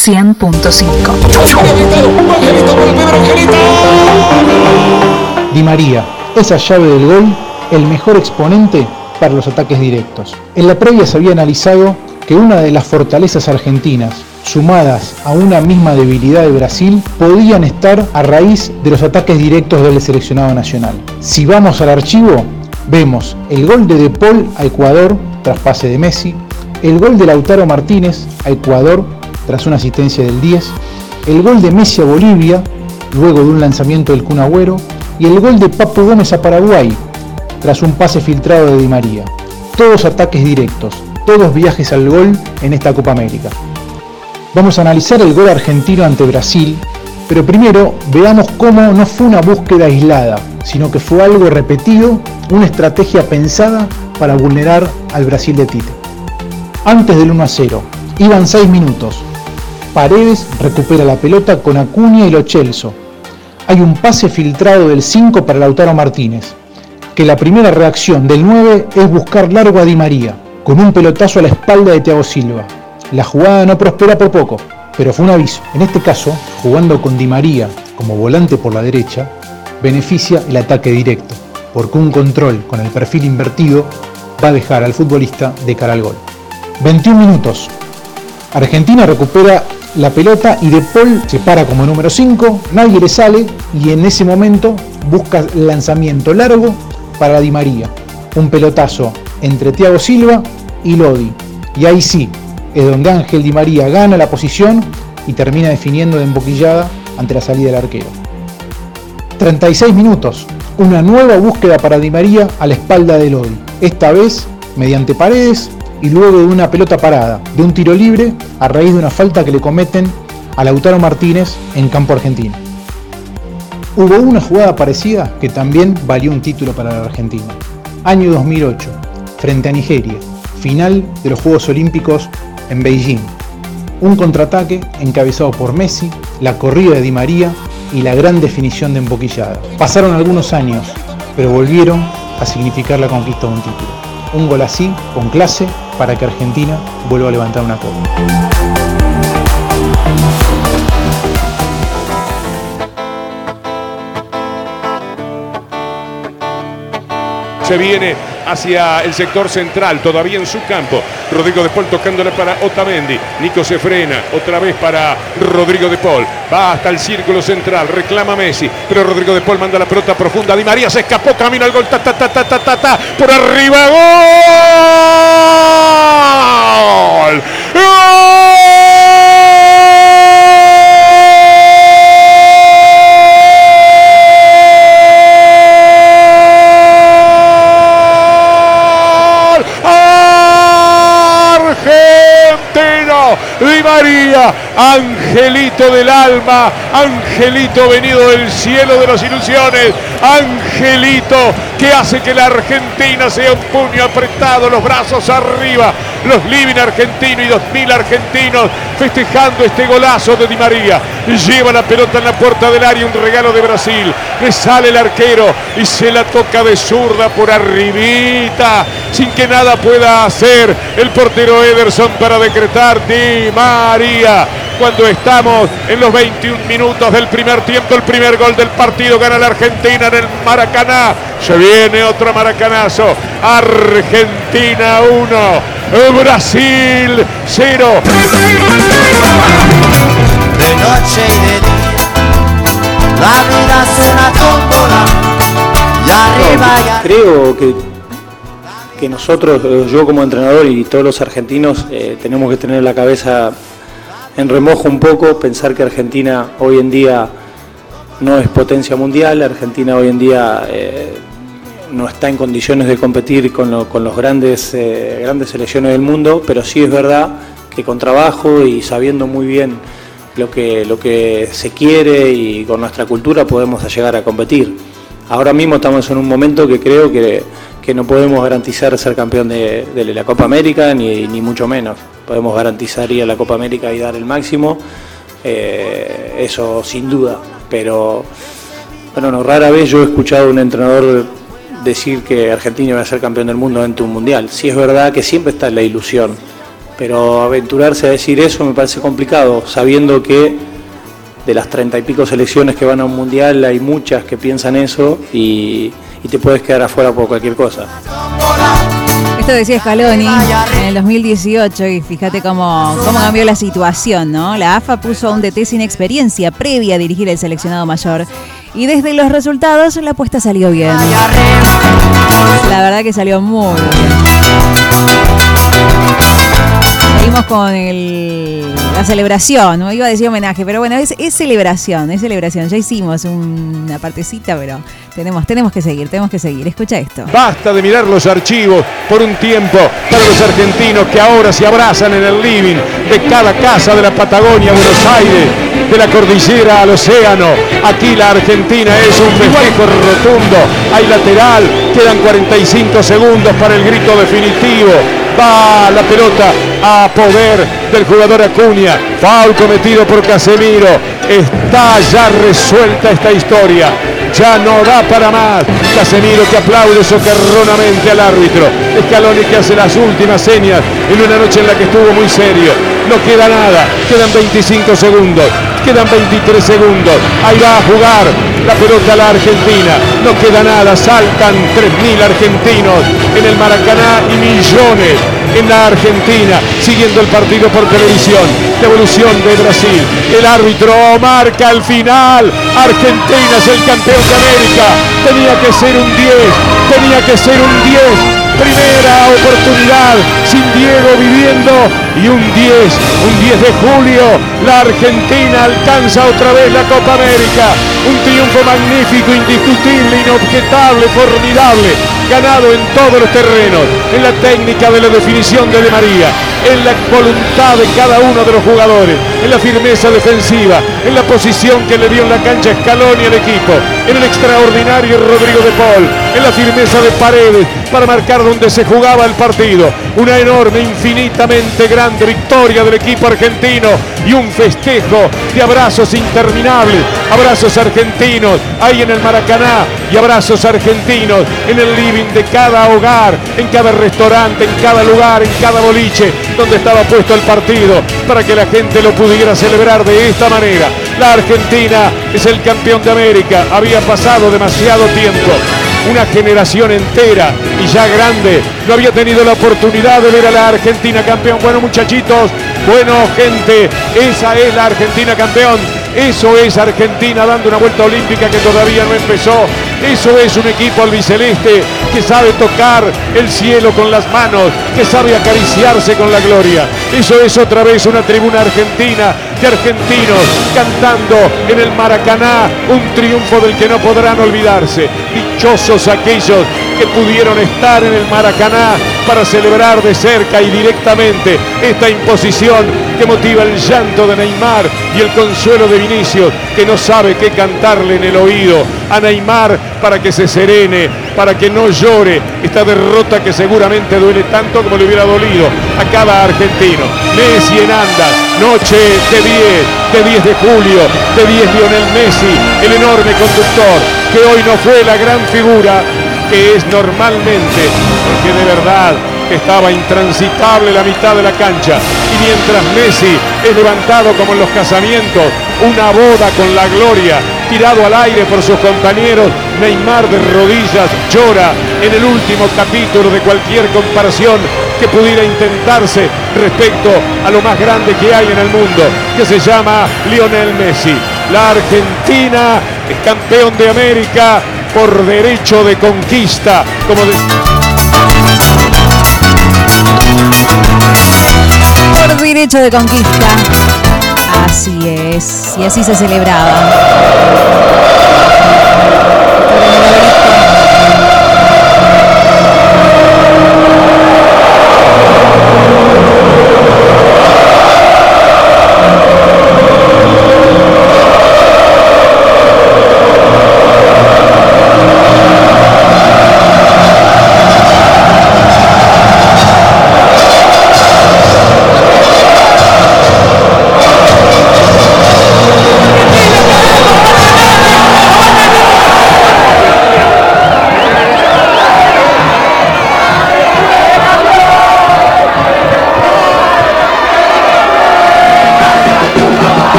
100.5. Di María, esa llave del gol, el mejor exponente para los ataques directos. En la previa se había analizado que una de las fortalezas argentinas, sumadas a una misma debilidad de Brasil, podían estar a raíz de los ataques directos del seleccionado nacional. Si vamos al archivo, vemos el gol de De Paul a Ecuador tras pase de Messi, el gol de Lautaro Martínez a Ecuador tras una asistencia del 10, el gol de Messi a Bolivia luego de un lanzamiento del Kun Agüero y el gol de Papu Gómez a Paraguay tras un pase filtrado de Di María. Todos ataques directos, todos viajes al gol en esta Copa América. Vamos a analizar el gol argentino ante Brasil, pero primero veamos cómo no fue una búsqueda aislada, sino que fue algo repetido, una estrategia pensada para vulnerar al Brasil de Tite. Antes del 1 a 0, iban 6 minutos. Paredes recupera la pelota con Acuña y Lo Celso. Hay un pase filtrado del 5 para Lautaro Martínez que la primera reacción del 9 es buscar largo a Di María, con un pelotazo a la espalda de Thiago Silva. La jugada no prospera por poco, pero fue un aviso. En este caso, jugando con Di María como volante por la derecha, beneficia el ataque directo, porque un control con el perfil invertido va a dejar al futbolista de cara al gol. 21 minutos. Argentina recupera la pelota y De Paul se para como número 5, nadie le sale y en ese momento busca lanzamiento largo para Di María. Un pelotazo entre Thiago Silva y Lodi. Y ahí sí, es donde Ángel Di María gana la posición y termina definiendo de emboquillada ante la salida del arquero. 36 minutos, una nueva búsqueda para Di María a la espalda de Lodi. Esta vez mediante paredes y luego de una pelota parada, de un tiro libre a raíz de una falta que le cometen a Lautaro Martínez en campo argentino. Hubo una jugada parecida que también valió un título para la Argentina. Año 2008, frente a Nigeria, final de los Juegos Olímpicos en Beijing. Un contraataque encabezado por Messi, la corrida de Di María y la gran definición de emboquillada. Pasaron algunos años, pero volvieron a significar la conquista de un título. Un gol así, con clase, para que Argentina vuelva a levantar una copa. se viene hacia el sector central, todavía en su campo. Rodrigo de Paul tocándole para Otamendi. Nico se frena, otra vez para Rodrigo de Paul. Va hasta el círculo central, reclama Messi, pero Rodrigo de Paul manda la pelota profunda. Di María se escapó, camino al gol, ta ta ta ta ta ta, ta por arriba, gol. Angelito del alma, angelito venido del cielo de las ilusiones, angelito que hace que la Argentina sea un puño apretado, los brazos arriba, los living argentinos y dos mil argentinos festejando este golazo de Di María. Lleva la pelota en la puerta del área, un regalo de Brasil. Le sale el arquero y se la toca de zurda por arribita, sin que nada pueda hacer el portero Ederson para decretar Di María. Cuando estamos en los 21 minutos del primer tiempo, el primer gol del partido gana la Argentina en el Maracaná. Se viene otro maracanazo. Argentina 1, Brasil 0. De noche y de día, la vida es una tómbola. Y arriba y arriba. Creo que, que nosotros, eh, yo como entrenador y todos los argentinos, eh, tenemos que tener la cabeza en remojo un poco, pensar que Argentina hoy en día no es potencia mundial, Argentina hoy en día eh, no está en condiciones de competir con, lo- con los grandes, eh, grandes selecciones del mundo, pero sí es verdad que con trabajo y sabiendo muy bien lo que, lo que se quiere y con nuestra cultura podemos llegar a competir. Ahora mismo estamos en un momento que creo que, que no podemos garantizar ser campeón de, la Copa América, ni, ni mucho menos. Podemos garantizar ir a la Copa América y dar el máximo, eh, eso sin duda. Pero bueno, no, rara vez yo he escuchado a un entrenador decir que Argentina va a ser campeón del mundo ante un mundial. Sí es verdad que siempre está la ilusión, pero aventurarse a decir eso me parece complicado, sabiendo que de las treinta y pico selecciones que van a un mundial hay muchas que piensan eso y, y te puedes quedar afuera por cualquier cosa. Esto decía Scaloni en el 2018 y fíjate cómo, cómo cambió la situación, ¿no? La AFA puso a un DT sin experiencia previa a dirigir el seleccionado mayor y desde los resultados la apuesta salió bien. La verdad que salió muy bien. Seguimos con el, la celebración, no iba a decir homenaje, pero bueno, es, es celebración, es celebración. Ya hicimos una partecita, pero tenemos, tenemos que seguir, tenemos que seguir. Escucha esto. Basta de mirar los archivos por un tiempo para los argentinos que ahora se abrazan en el living de cada casa de la Patagonia, Buenos Aires, de la cordillera al océano. Aquí la Argentina es un festejo rotundo. Hay lateral, quedan 45 segundos para el grito definitivo. Va la pelota a poder del jugador Acuña. Foul cometido por Casemiro. Está ya resuelta esta historia. Ya no da para más. Casemiro que aplaude socarronamente al árbitro. Scaloni que hace las últimas señas en una noche en la que estuvo muy serio. No queda nada. Quedan 25 segundos. Quedan 23 segundos. Ahí va a jugar la pelota a la Argentina. No queda nada. Saltan 3.000 argentinos en el Maracaná y millones en la Argentina, siguiendo el partido por televisión. Devolución de Brasil. El árbitro marca el final. Argentina es el campeón de América. Tenía que ser un 10. Tenía que ser un 10. Primera oportunidad sin Diego viviendo y un 10, un 10 de julio, la Argentina alcanza otra vez la Copa América. Un triunfo magnífico, indiscutible, inobjetable, formidable, ganado en todos los terrenos, en la técnica de la definición de De María, en la voluntad de cada uno de los jugadores, en la firmeza defensiva, en la posición que le dio en la cancha Scaloni al equipo, en el extraordinario Rodrigo de Paul, en la firmeza de Paredes para marcar donde se jugaba el partido. Enorme, infinitamente grande victoria del equipo argentino y un festejo de abrazos interminables, abrazos argentinos ahí en el Maracaná y abrazos argentinos en el living de cada hogar, en cada restaurante, en cada lugar, en cada boliche donde estaba puesto el partido para que la gente lo pudiera celebrar de esta manera. La Argentina es el campeón de América, había pasado demasiado tiempo una generación entera y ya grande no había tenido la oportunidad de ver a la Argentina campeón. Bueno muchachitos, bueno gente, esa es la Argentina campeón. Eso es Argentina dando una vuelta olímpica que todavía no empezó. Eso es un equipo albiceleste que sabe tocar el cielo con las manos, que sabe acariciarse con la gloria. Eso es otra vez una tribuna argentina argentinos cantando en el Maracaná un triunfo del que no podrán olvidarse. Dichosos aquellos que pudieron estar en el Maracaná para celebrar de cerca y directamente esta imposición que motiva el llanto de Neymar y el consuelo de Vinicius, que no sabe qué cantarle en el oído a Neymar para que se serene, para que no llore esta derrota que seguramente duele tanto como le hubiera dolido a cada argentino. Messi en andas, noche de 10, de 10 de julio, de 10 Lionel Messi, el enorme conductor, que hoy no fue la gran figura que es normalmente, porque de verdad estaba intransitable la mitad de la cancha. Y mientras Messi es levantado como en los casamientos, una boda con la gloria, tirado al aire por sus compañeros, Neymar de rodillas llora en el último capítulo de cualquier comparación que pudiera intentarse respecto a lo más grande que hay en el mundo, que se llama Lionel Messi. La Argentina es campeón de América por derecho de conquista, como de... Por derecho de conquista. Así es, y así se celebraba.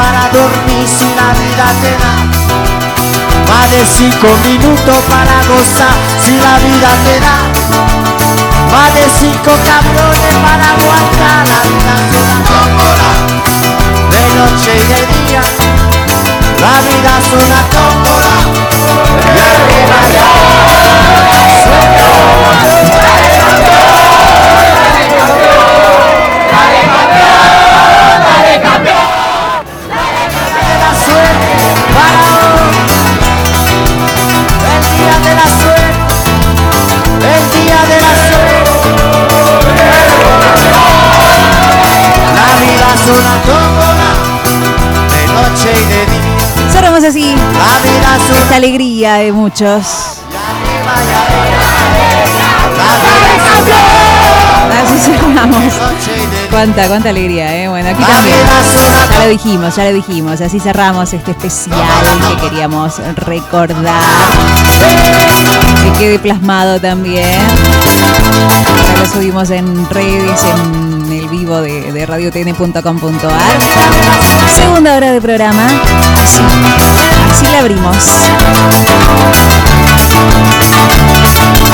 para dormir si la vida te da. Más de cinco minutos para gozar si la vida te da. Más de cinco cabrones para aguantar la vida te da. De noche y de día, la vida es una alegría de muchos. Así cerramos. Cuánta, cuánta alegría, ¿eh? Bueno, aquí también. Ya lo dijimos, ya lo dijimos. Así cerramos este especial que queríamos recordar. Que quede plasmado también. Ya lo subimos en redes, en vivo de, de radiotn.com.ar. Segunda hora de programa. Así, así la abrimos.